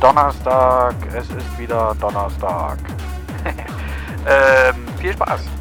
Donnerstag. Es ist wieder Donnerstag. ähm, viel Spaß.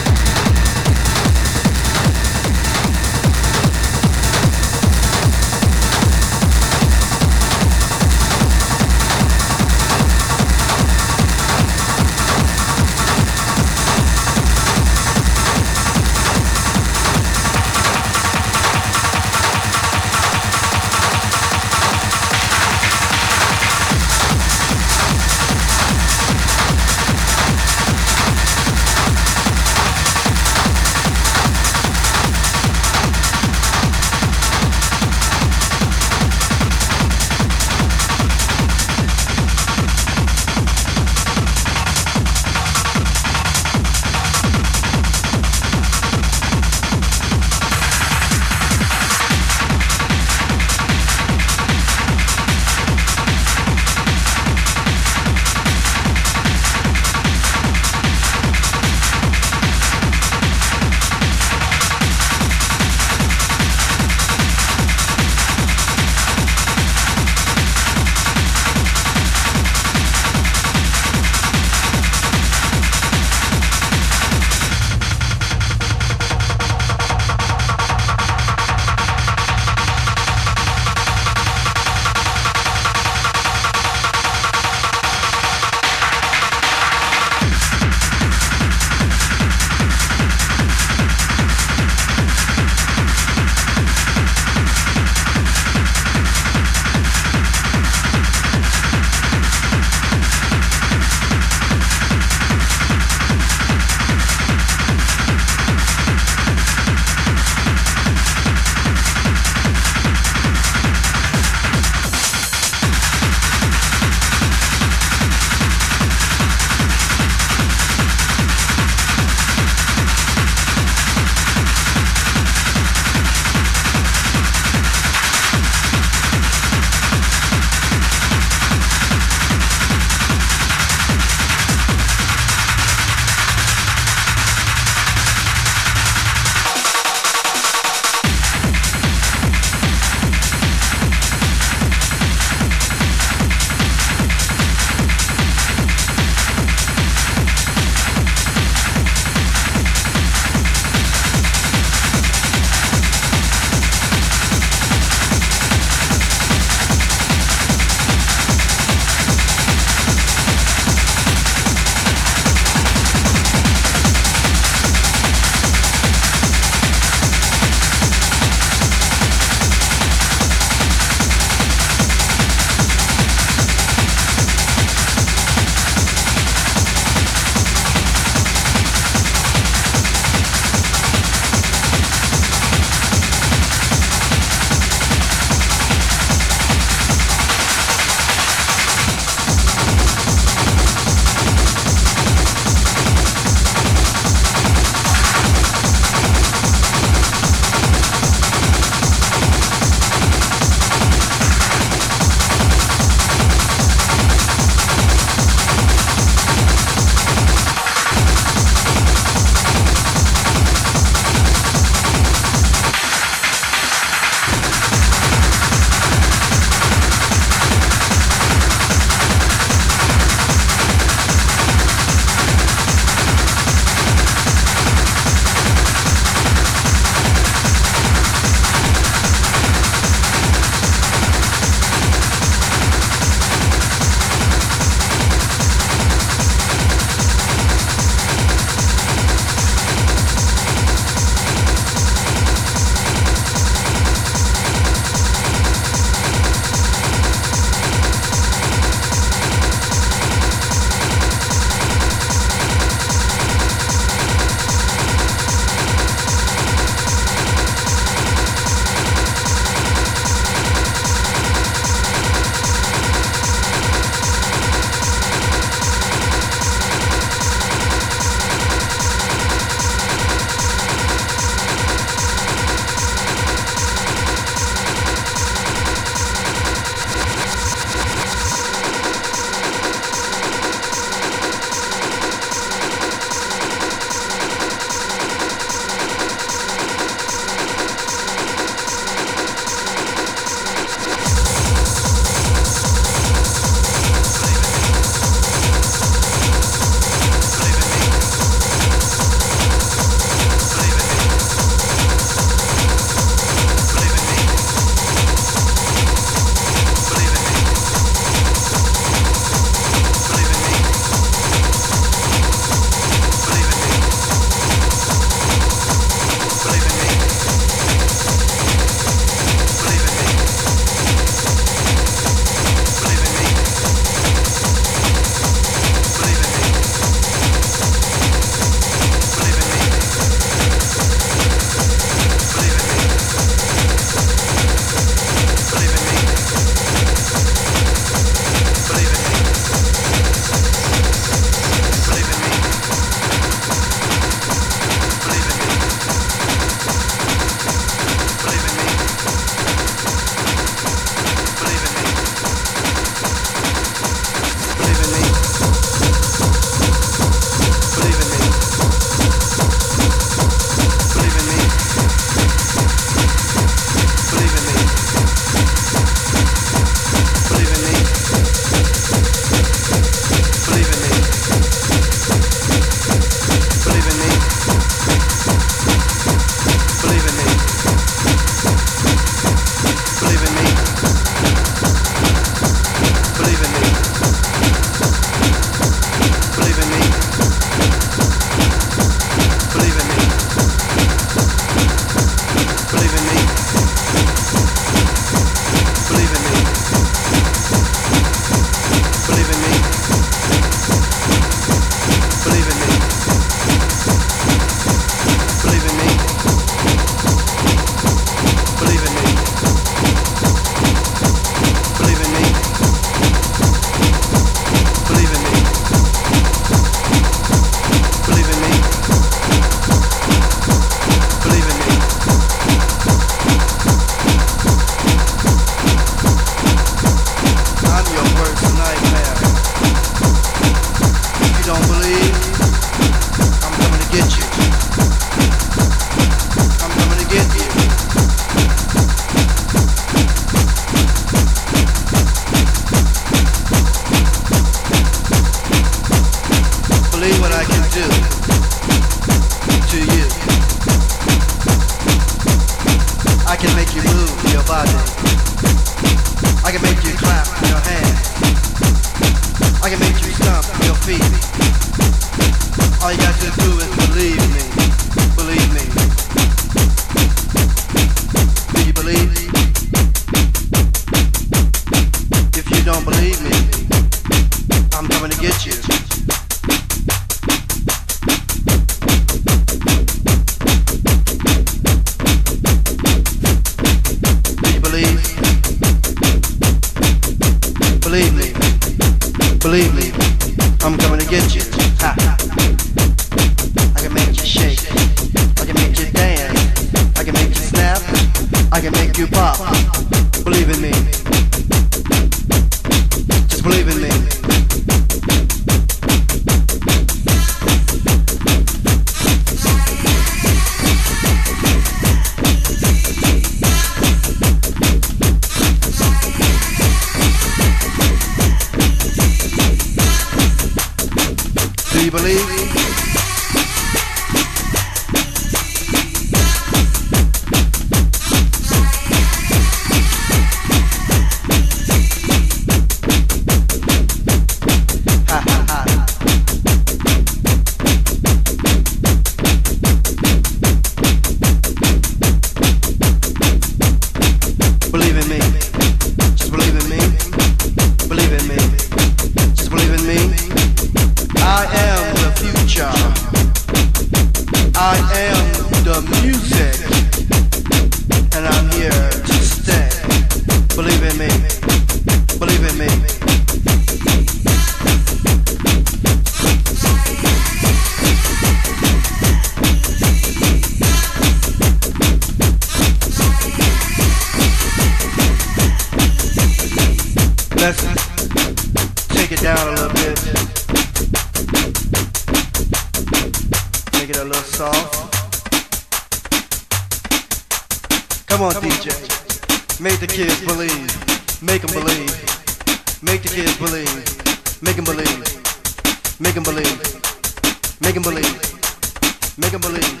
believe. Make them believe.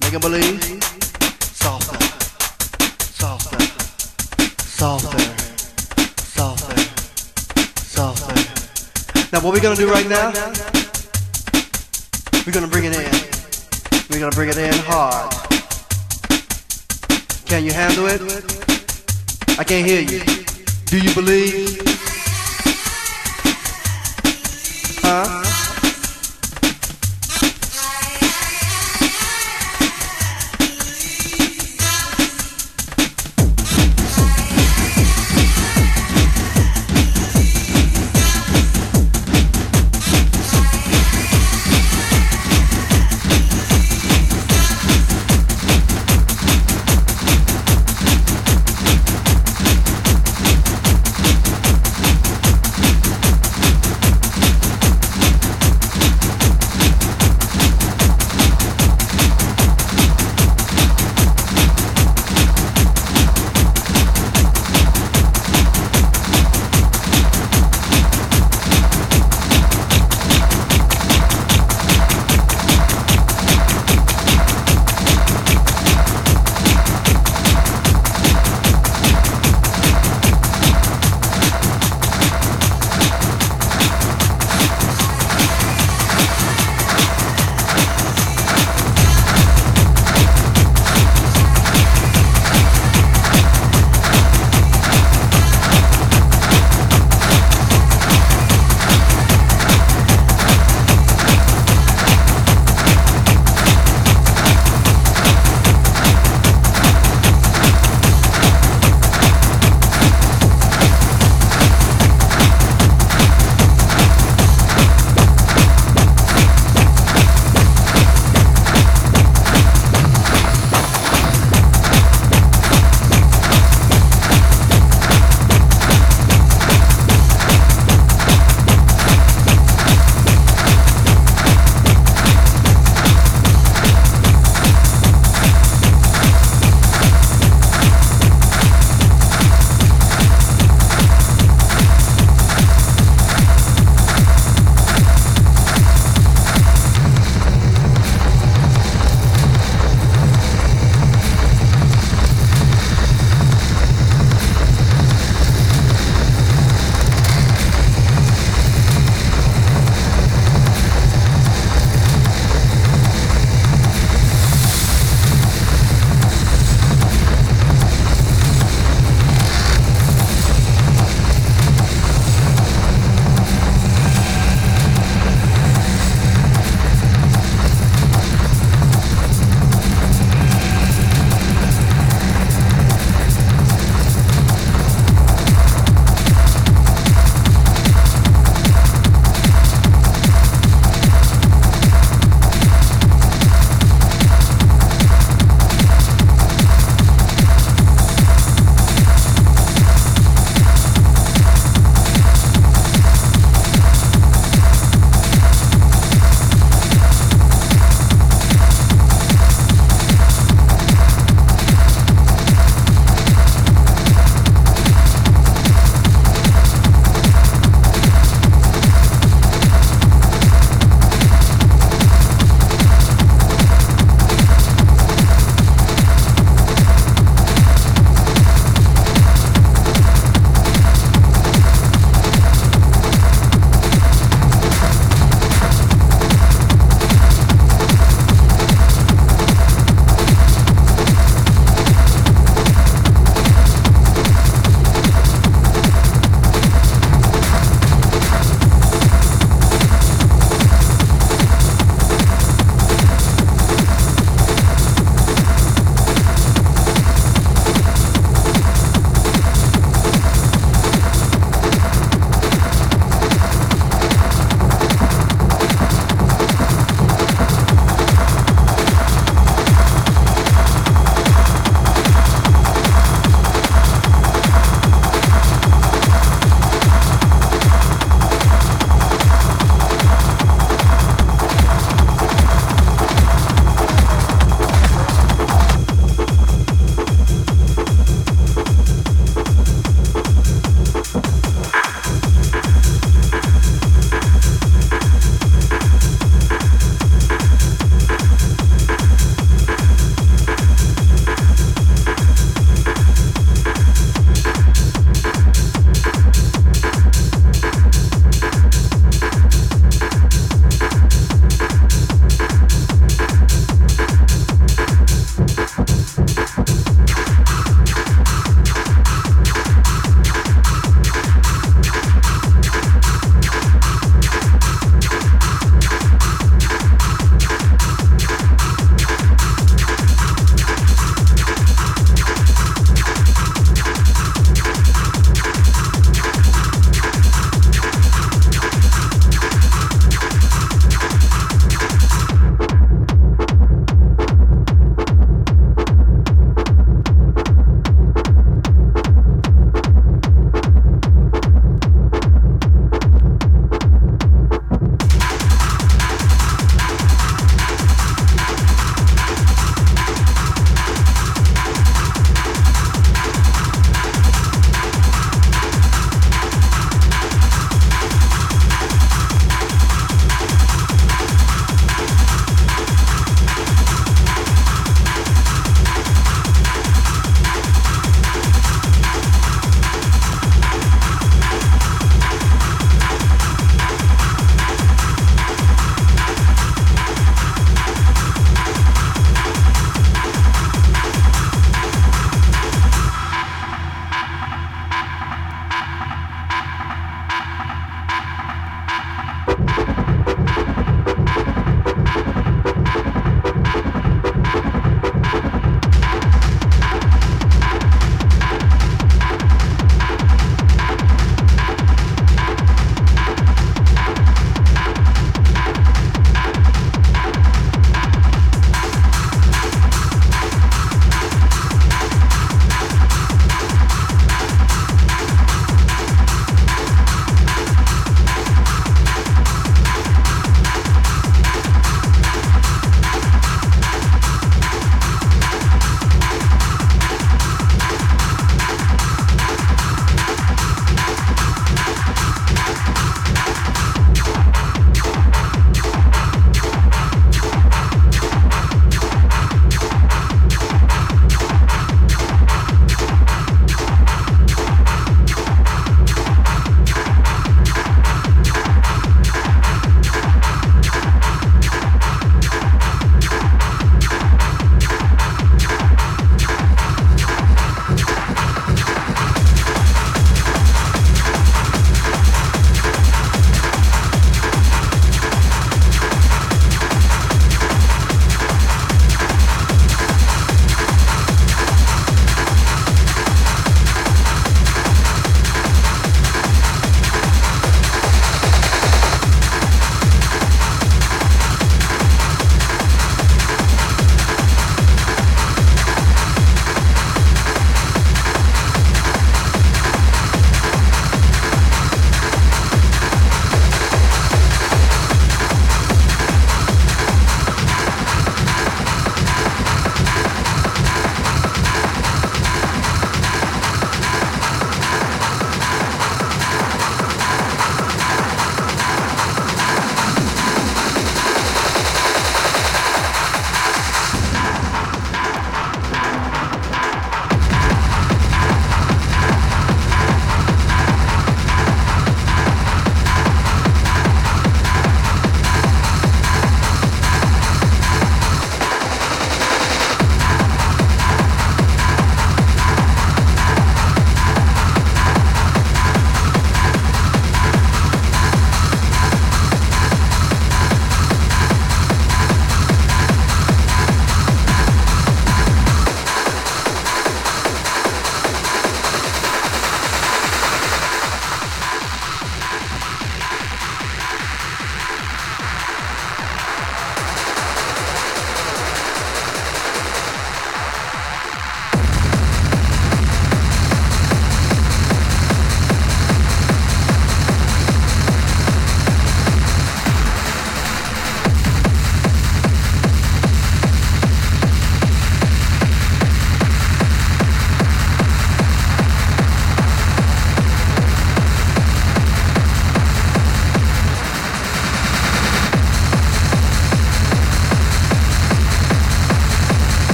Make them believe. Softer. Softer. Softer. Softer. Softer. Now what we're gonna do right now? We're gonna bring it in. We're gonna bring it in hard. Can you handle it? I can't hear you. Do you believe?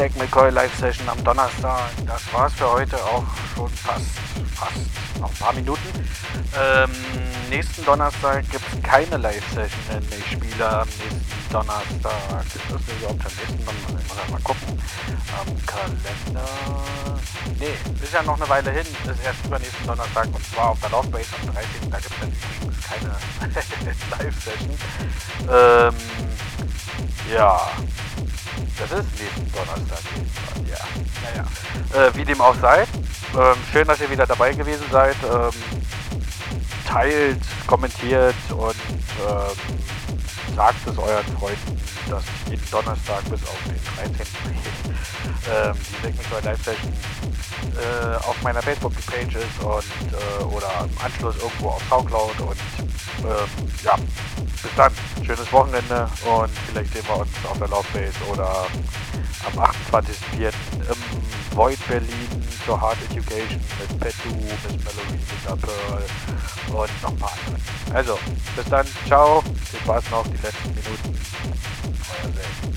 McCoy Live Session am Donnerstag. Das war's für heute auch schon fast noch ein paar Minuten. Ähm, nächsten Donnerstag gibt es keine Live Session, denn ich spiele am nächsten Donnerstag. Ist das überhaupt am nächsten Donnerstag? Ich muss mal gucken. Am Kalender. Nee, ist ja noch eine Weile hin. Ist erst übernächsten Donnerstag und zwar auf der Love Base am 13. Da gibt es dann übrigens keine Live Session. Ähm, ja. Das ist nächsten Donnerstag. Ja, naja. Äh, wie dem auch sei. Ähm, schön, dass ihr wieder dabei gewesen seid. Ähm, teilt, kommentiert und ähm, sagt es euren Freunden, dass jeden Donnerstag bis auf den 13. ähm, die Segment Live Session äh, auf meiner Facebook-Page ist und äh, oder im Anschluss irgendwo auf Soundcloud und ähm, ja, bis dann. Schönes Wochenende und vielleicht sehen wir uns auf der Laufbase oder am 28.04. im Void Berlin zur Hard Education mit Petu, Miss Mallory, Linda Pearl und noch ein paar andere. Also, bis dann, ciao, viel Spaß noch, die letzten Minuten. Mal sehen.